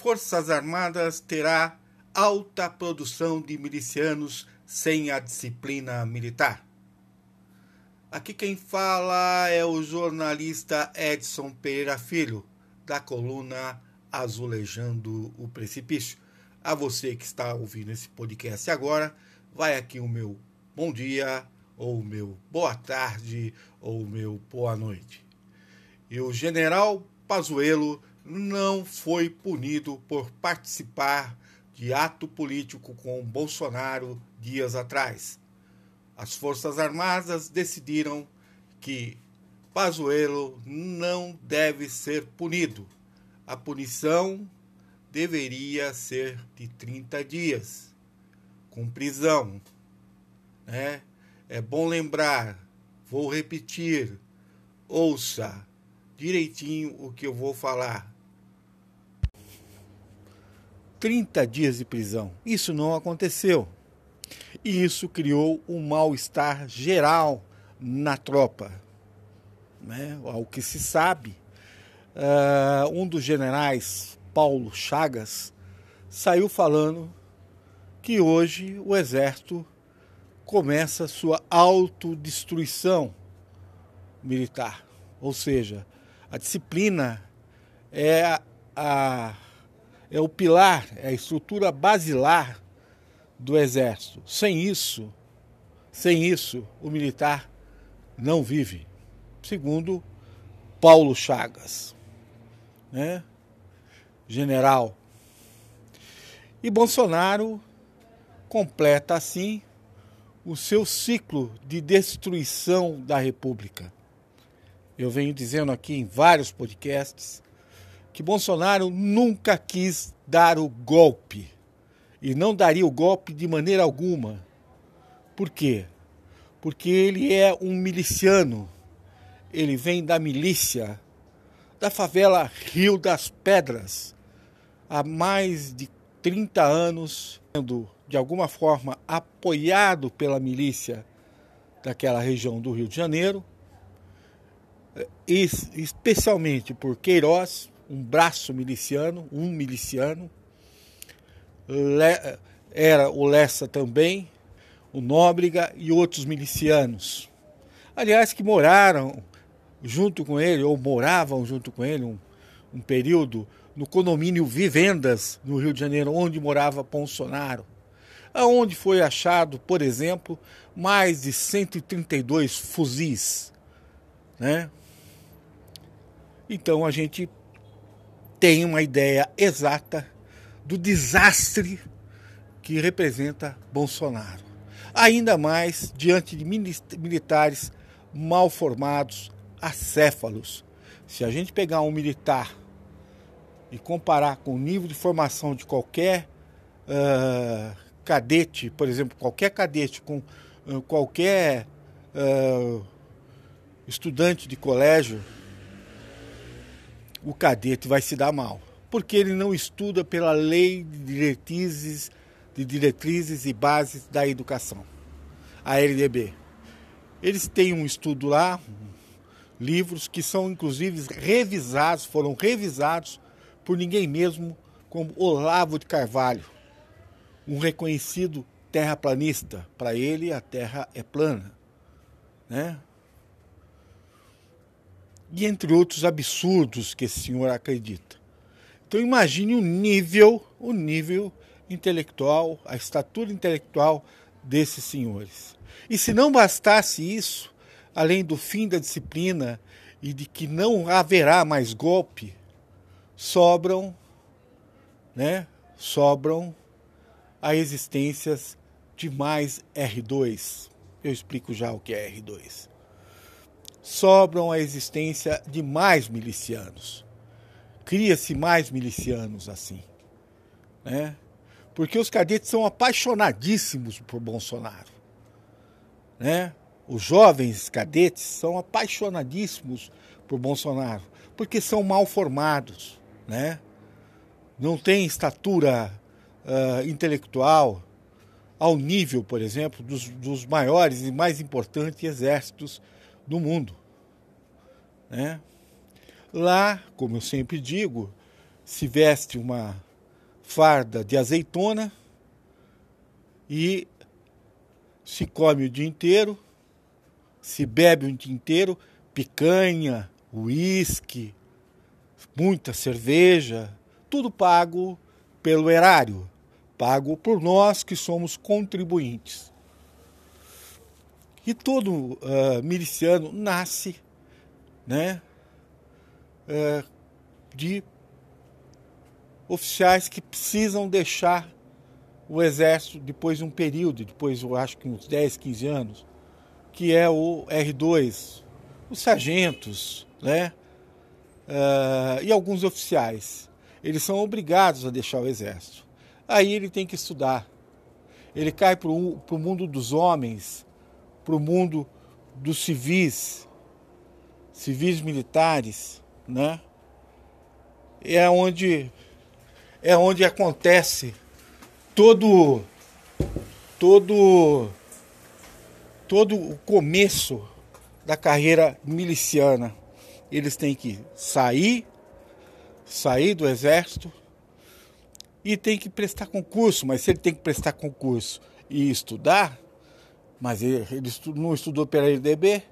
Forças Armadas terá alta produção de milicianos sem a disciplina militar. Aqui quem fala é o jornalista Edson Pereira Filho, da coluna Azulejando o Precipício. A você que está ouvindo esse podcast agora, vai aqui o meu bom dia, ou o meu boa tarde, ou o meu boa noite. E o general Pazuello não foi punido por participar de ato político com Bolsonaro dias atrás. As Forças Armadas decidiram que Pazuello não deve ser punido. A punição deveria ser de 30 dias, com prisão. Né? É bom lembrar, vou repetir, ouça direitinho o que eu vou falar. 30 dias de prisão. Isso não aconteceu. E isso criou um mal-estar geral na tropa. Né? Ao que se sabe, uh, um dos generais, Paulo Chagas, saiu falando que hoje o exército começa sua autodestruição militar. Ou seja, a disciplina é a, a é o pilar, é a estrutura basilar do exército. Sem isso, sem isso, o militar não vive. Segundo Paulo Chagas, né? General. E Bolsonaro completa assim o seu ciclo de destruição da República. Eu venho dizendo aqui em vários podcasts que Bolsonaro nunca quis dar o golpe e não daria o golpe de maneira alguma. Por quê? Porque ele é um miliciano, ele vem da milícia, da favela Rio das Pedras, há mais de 30 anos, sendo de alguma forma apoiado pela milícia daquela região do Rio de Janeiro, especialmente por Queiroz, um braço miliciano, um miliciano. Le, era o Lessa também, o Nóbrega e outros milicianos. Aliás, que moraram junto com ele, ou moravam junto com ele um, um período no condomínio Vivendas, no Rio de Janeiro, onde morava Bolsonaro. Aonde foi achado, por exemplo, mais de 132 fuzis. Né? Então a gente tem uma ideia exata do desastre que representa Bolsonaro. Ainda mais diante de militares mal formados, acéfalos. Se a gente pegar um militar e comparar com o nível de formação de qualquer uh, cadete, por exemplo, qualquer cadete com uh, qualquer uh, estudante de colégio, o cadete vai se dar mal, porque ele não estuda pela lei de diretrizes, de diretrizes e bases da educação, a LDB. Eles têm um estudo lá, livros que são inclusive revisados, foram revisados por ninguém mesmo como Olavo de Carvalho, um reconhecido terraplanista. Para ele, a Terra é plana, né? E entre outros absurdos que esse senhor acredita. Então imagine o nível, o nível intelectual, a estatura intelectual desses senhores. E se não bastasse isso, além do fim da disciplina e de que não haverá mais golpe, sobram, né? Sobram a existências de mais R2. Eu explico já o que é R2 sobram a existência de mais milicianos. Cria-se mais milicianos assim. Né? Porque os cadetes são apaixonadíssimos por Bolsonaro. Né? Os jovens cadetes são apaixonadíssimos por Bolsonaro, porque são mal formados, né? não têm estatura uh, intelectual ao nível, por exemplo, dos, dos maiores e mais importantes exércitos do mundo. Né? Lá, como eu sempre digo, se veste uma farda de azeitona e se come o dia inteiro, se bebe o dia inteiro, picanha, uísque, muita cerveja, tudo pago pelo erário, pago por nós que somos contribuintes. E todo uh, miliciano nasce né, uh, de oficiais que precisam deixar o exército depois de um período, depois eu acho que uns 10, 15 anos, que é o R2, os sargentos, né? Uh, e alguns oficiais. Eles são obrigados a deixar o exército. Aí ele tem que estudar. Ele cai para o mundo dos homens, para o mundo dos civis, civis militares, né? É onde é onde acontece todo todo todo o começo da carreira miliciana. Eles têm que sair, sair do exército e tem que prestar concurso. Mas se ele tem que prestar concurso e estudar, mas ele, ele não estudou pela LDB,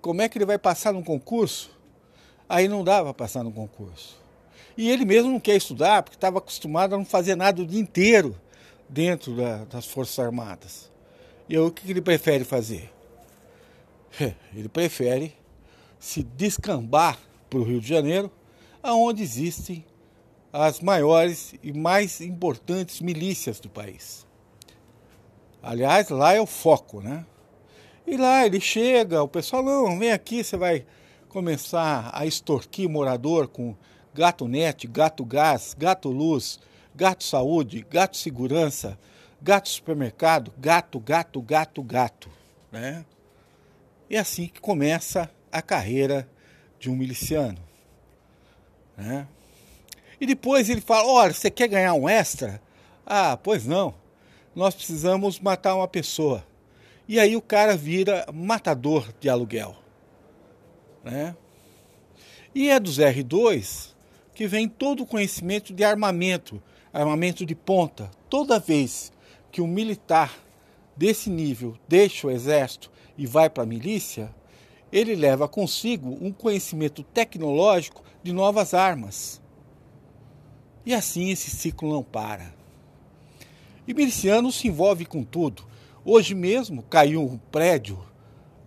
como é que ele vai passar no concurso? Aí não dá para passar no concurso. E ele mesmo não quer estudar, porque estava acostumado a não fazer nada o dia inteiro dentro da, das Forças Armadas. E o que ele prefere fazer? Ele prefere se descambar para o Rio de Janeiro, aonde existem as maiores e mais importantes milícias do país. Aliás, lá é o foco, né? E lá ele chega, o pessoal, não, vem aqui, você vai começar a extorquir morador com gato net, gato gás, gato luz, gato saúde, gato segurança, gato supermercado, gato, gato, gato, gato. Né? E é assim que começa a carreira de um miliciano. Né? E depois ele fala: olha, você quer ganhar um extra? Ah, pois não. Nós precisamos matar uma pessoa. E aí o cara vira matador de aluguel. Né? E é dos R2 que vem todo o conhecimento de armamento, armamento de ponta. Toda vez que um militar desse nível deixa o exército e vai para a milícia, ele leva consigo um conhecimento tecnológico de novas armas. E assim esse ciclo não para. E miliciano se envolve com tudo. Hoje mesmo caiu um prédio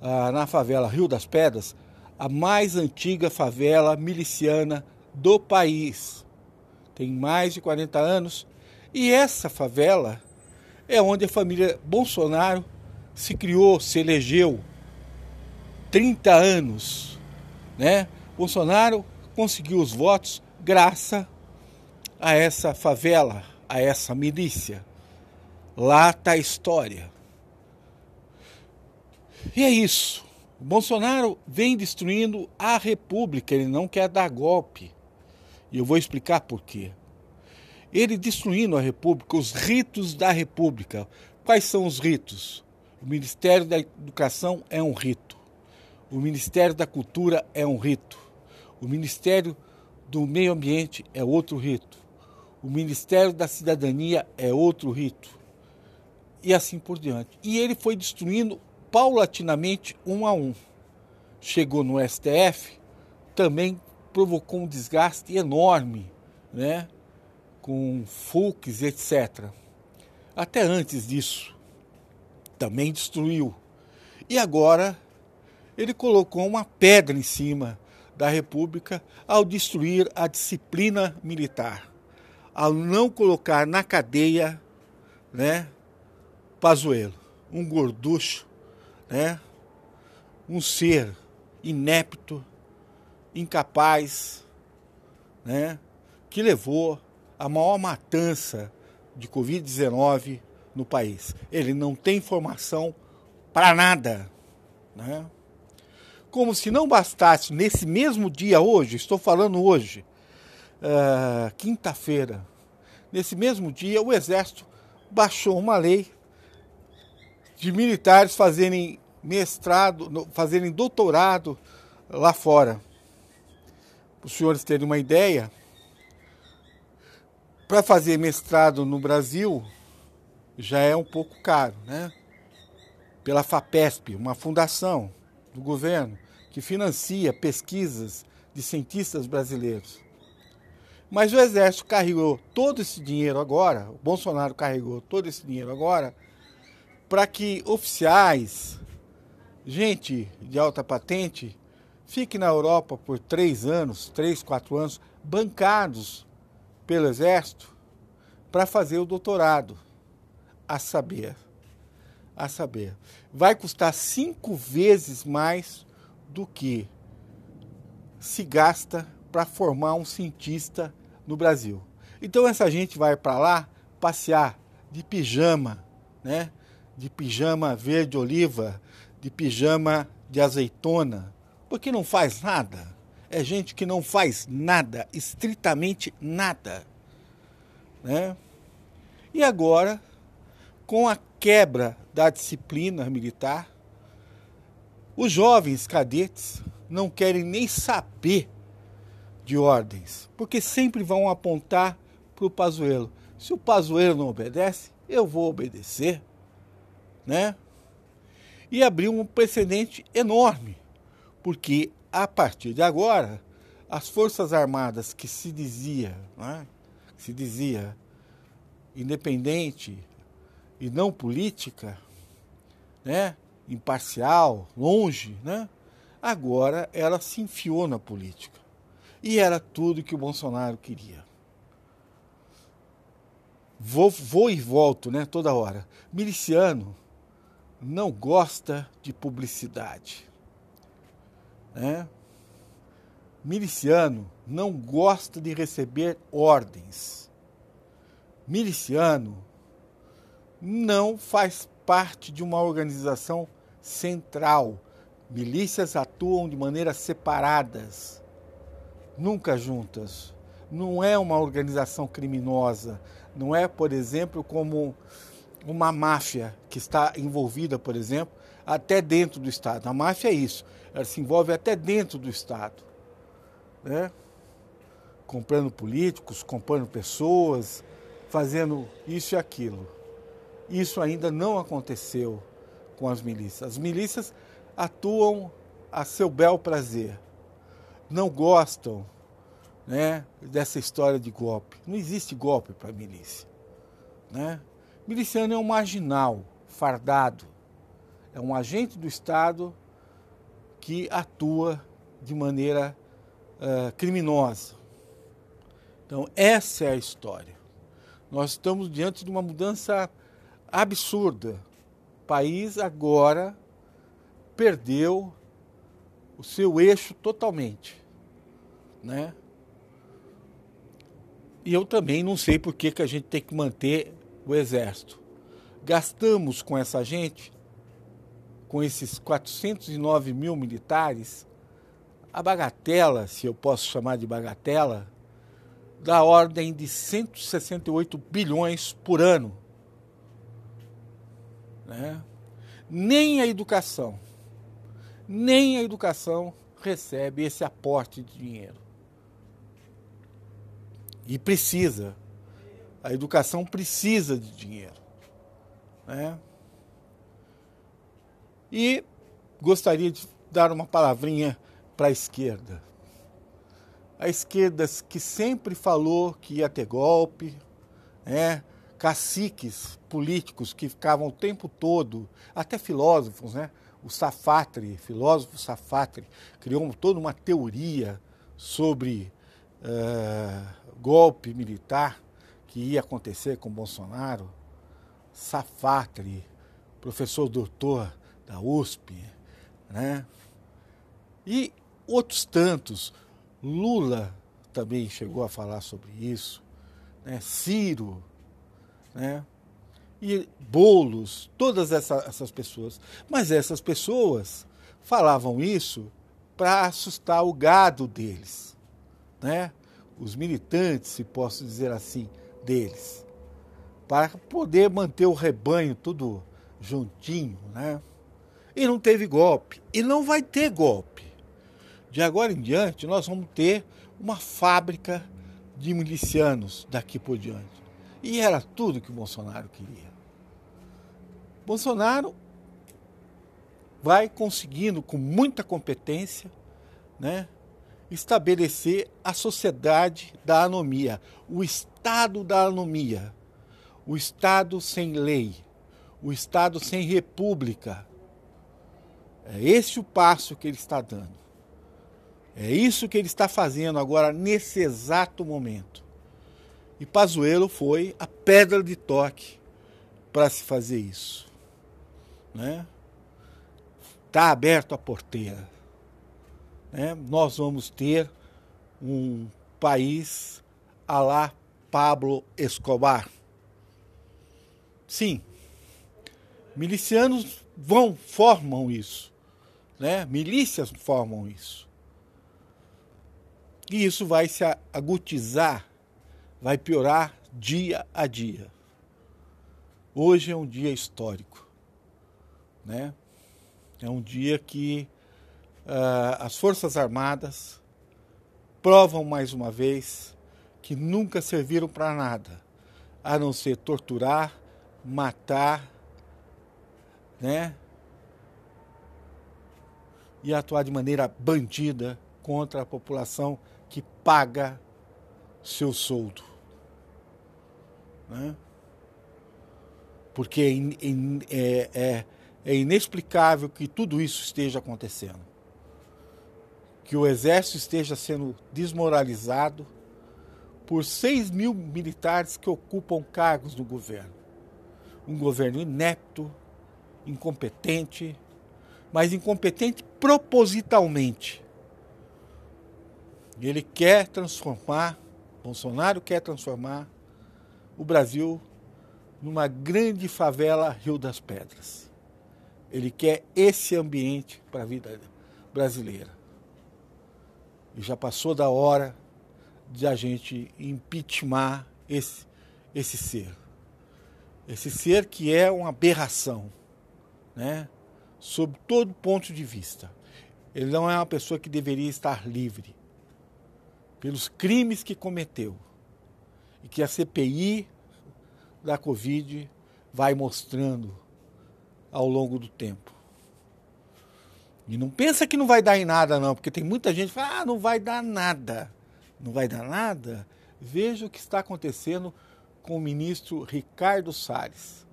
ah, na favela Rio das Pedras, a mais antiga favela miliciana do país. Tem mais de 40 anos. E essa favela é onde a família Bolsonaro se criou, se elegeu. 30 anos. Né? Bolsonaro conseguiu os votos graças a essa favela, a essa milícia. Lá está a história. E é isso. Bolsonaro vem destruindo a República, ele não quer dar golpe. E eu vou explicar por quê. Ele destruindo a República, os ritos da República. Quais são os ritos? O Ministério da Educação é um rito. O Ministério da Cultura é um rito. O Ministério do Meio Ambiente é outro rito. O Ministério da Cidadania é outro rito. E assim por diante. E ele foi destruindo paulatinamente um a um. Chegou no STF, também provocou um desgaste enorme, né? com Fux, etc. Até antes disso, também destruiu. E agora ele colocou uma pedra em cima da República ao destruir a disciplina militar, ao não colocar na cadeia, né, Pazuello, um gorducho, né, um ser inepto, incapaz, né, que levou a maior matança de Covid-19 no país. Ele não tem informação para nada. Né? Como se não bastasse, nesse mesmo dia hoje, estou falando hoje, uh, quinta-feira, nesse mesmo dia, o Exército baixou uma lei de militares fazerem mestrado, fazerem doutorado lá fora os senhores terem uma ideia, para fazer mestrado no Brasil já é um pouco caro, né? Pela FAPESP, uma fundação do governo que financia pesquisas de cientistas brasileiros. Mas o Exército carregou todo esse dinheiro agora, o Bolsonaro carregou todo esse dinheiro agora, para que oficiais, gente de alta patente, fique na Europa por três anos, três, quatro anos, bancados pelo Exército para fazer o doutorado. A saber, a saber, vai custar cinco vezes mais do que se gasta para formar um cientista no Brasil. Então essa gente vai para lá passear de pijama, né? De pijama verde oliva, de pijama de azeitona, porque não faz nada. É gente que não faz nada, estritamente nada, né? E agora, com a quebra da disciplina militar, os jovens cadetes não querem nem saber de ordens, porque sempre vão apontar para o Pazuello. Se o Pazuello não obedece, eu vou obedecer, né? E abriu um precedente enorme, porque a partir de agora, as Forças Armadas que se dizia, né, se dizia independente e não política, né, imparcial, longe, né, agora ela se enfiou na política. E era tudo que o Bolsonaro queria. Vou, vou e volto, né, toda hora. Miliciano não gosta de publicidade. Né? Miliciano não gosta de receber ordens. Miliciano não faz parte de uma organização central. Milícias atuam de maneiras separadas, nunca juntas. Não é uma organização criminosa, não é, por exemplo, como uma máfia que está envolvida, por exemplo, até dentro do Estado. A máfia é isso, ela se envolve até dentro do Estado. Né? Comprando políticos, comprando pessoas, fazendo isso e aquilo. Isso ainda não aconteceu com as milícias. As milícias atuam a seu bel prazer. Não gostam né, dessa história de golpe. Não existe golpe para milícia. Né? Miliciano é um marginal, fardado. É um agente do Estado que atua de maneira uh, criminosa. Então, essa é a história. Nós estamos diante de uma mudança absurda. O país agora perdeu o seu eixo totalmente, né? E eu também não sei por que, que a gente tem que manter o exército. Gastamos com essa gente, com esses 409 mil militares, a bagatela, se eu posso chamar de bagatela, da ordem de 168 bilhões por ano. Né? Nem a educação, nem a educação recebe esse aporte de dinheiro. E precisa. A educação precisa de dinheiro. Né? E gostaria de dar uma palavrinha para a esquerda. A esquerda que sempre falou que ia ter golpe, né? caciques políticos que ficavam o tempo todo, até filósofos, né? o Safatri, filósofo Safatri, criou toda uma teoria sobre uh, golpe militar que ia acontecer com Bolsonaro. Safatri, professor doutor da USP, né? E outros tantos. Lula também chegou a falar sobre isso, né? Ciro, né? E Bolos, todas essa, essas pessoas. Mas essas pessoas falavam isso para assustar o gado deles, né? Os militantes, se posso dizer assim, deles, para poder manter o rebanho tudo juntinho, né? E não teve golpe. E não vai ter golpe. De agora em diante, nós vamos ter uma fábrica de milicianos daqui por diante. E era tudo que o Bolsonaro queria. Bolsonaro vai conseguindo, com muita competência, né, estabelecer a sociedade da anomia, o estado da anomia, o estado sem lei, o estado sem república. É esse o passo que ele está dando. É isso que ele está fazendo agora, nesse exato momento. E Pazuello foi a pedra de toque para se fazer isso. Né? Está aberto a porteira. Né? Nós vamos ter um país a lá Pablo Escobar. Sim, milicianos vão, formam isso. Né? Milícias formam isso. E isso vai se agudizar, vai piorar dia a dia. Hoje é um dia histórico, né? É um dia que as Forças Armadas provam mais uma vez que nunca serviram para nada, a não ser torturar, matar, né? E atuar de maneira bandida contra a população que paga seu soldo. Né? Porque é, é, é, é inexplicável que tudo isso esteja acontecendo. Que o exército esteja sendo desmoralizado por 6 mil militares que ocupam cargos no governo. Um governo inepto, incompetente, mas incompetente propositalmente ele quer transformar, Bolsonaro quer transformar o Brasil numa grande favela Rio das Pedras. Ele quer esse ambiente para a vida brasileira. Já passou da hora de a gente impeachment esse, esse ser. Esse ser que é uma aberração, né? sob todo ponto de vista. Ele não é uma pessoa que deveria estar livre pelos crimes que cometeu e que a CPI da Covid vai mostrando ao longo do tempo. E não pensa que não vai dar em nada, não, porque tem muita gente que fala, ah, não vai dar nada. Não vai dar nada? Veja o que está acontecendo com o ministro Ricardo Salles,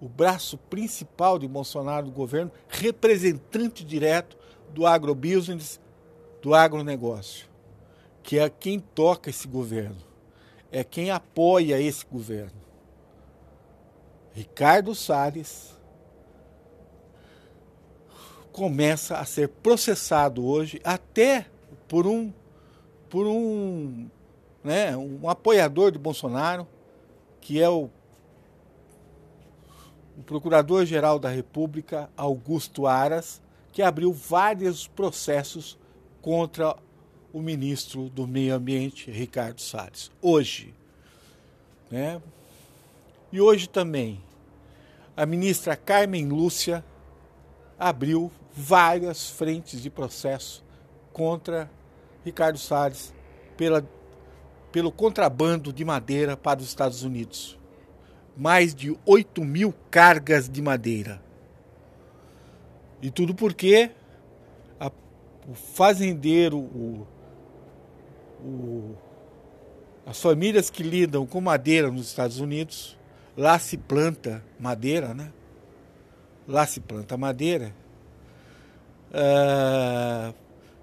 o braço principal de Bolsonaro do governo, representante direto do agrobusiness, do agronegócio que é quem toca esse governo, é quem apoia esse governo. Ricardo Salles começa a ser processado hoje até por um por um, né, um apoiador de Bolsonaro, que é o, o Procurador-Geral da República, Augusto Aras, que abriu vários processos contra o ministro do Meio Ambiente, Ricardo Salles. Hoje. Né? E hoje também, a ministra Carmen Lúcia abriu várias frentes de processo contra Ricardo Salles pela, pelo contrabando de madeira para os Estados Unidos. Mais de 8 mil cargas de madeira. E tudo porque a, o fazendeiro, o o, as famílias que lidam com madeira nos Estados Unidos, lá se planta madeira, né? Lá se planta madeira. Uh,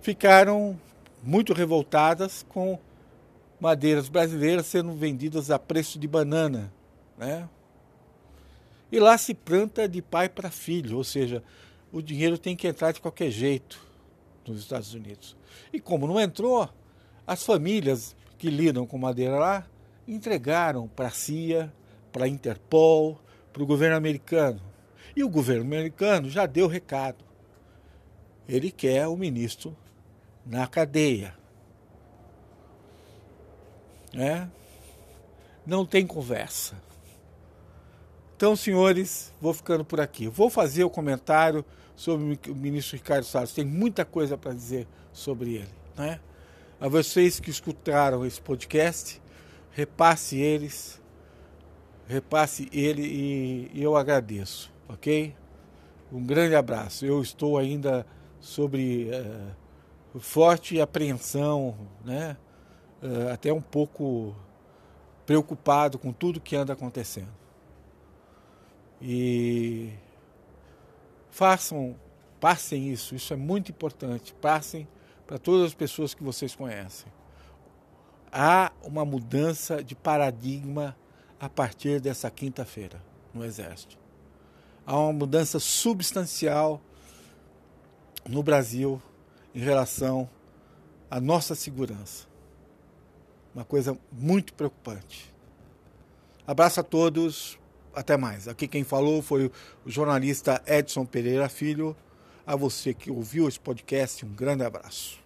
ficaram muito revoltadas com madeiras brasileiras sendo vendidas a preço de banana, né? E lá se planta de pai para filho, ou seja, o dinheiro tem que entrar de qualquer jeito nos Estados Unidos. E como não entrou, as famílias que lidam com madeira lá entregaram para a CIA, para a Interpol, para o governo americano. E o governo americano já deu recado. Ele quer o ministro na cadeia. É? Não tem conversa. Então, senhores, vou ficando por aqui. Vou fazer o comentário sobre o ministro Ricardo Salles. Tem muita coisa para dizer sobre ele. Né? A vocês que escutaram esse podcast, repasse eles, repasse ele e eu agradeço, ok? Um grande abraço. Eu estou ainda sobre uh, forte apreensão, né? Uh, até um pouco preocupado com tudo que anda acontecendo. E façam, passem isso, isso é muito importante. Passem para todas as pessoas que vocês conhecem. Há uma mudança de paradigma a partir dessa quinta-feira no Exército. Há uma mudança substancial no Brasil em relação à nossa segurança. Uma coisa muito preocupante. Abraço a todos, até mais. Aqui quem falou foi o jornalista Edson Pereira Filho. A você que ouviu esse podcast, um grande abraço.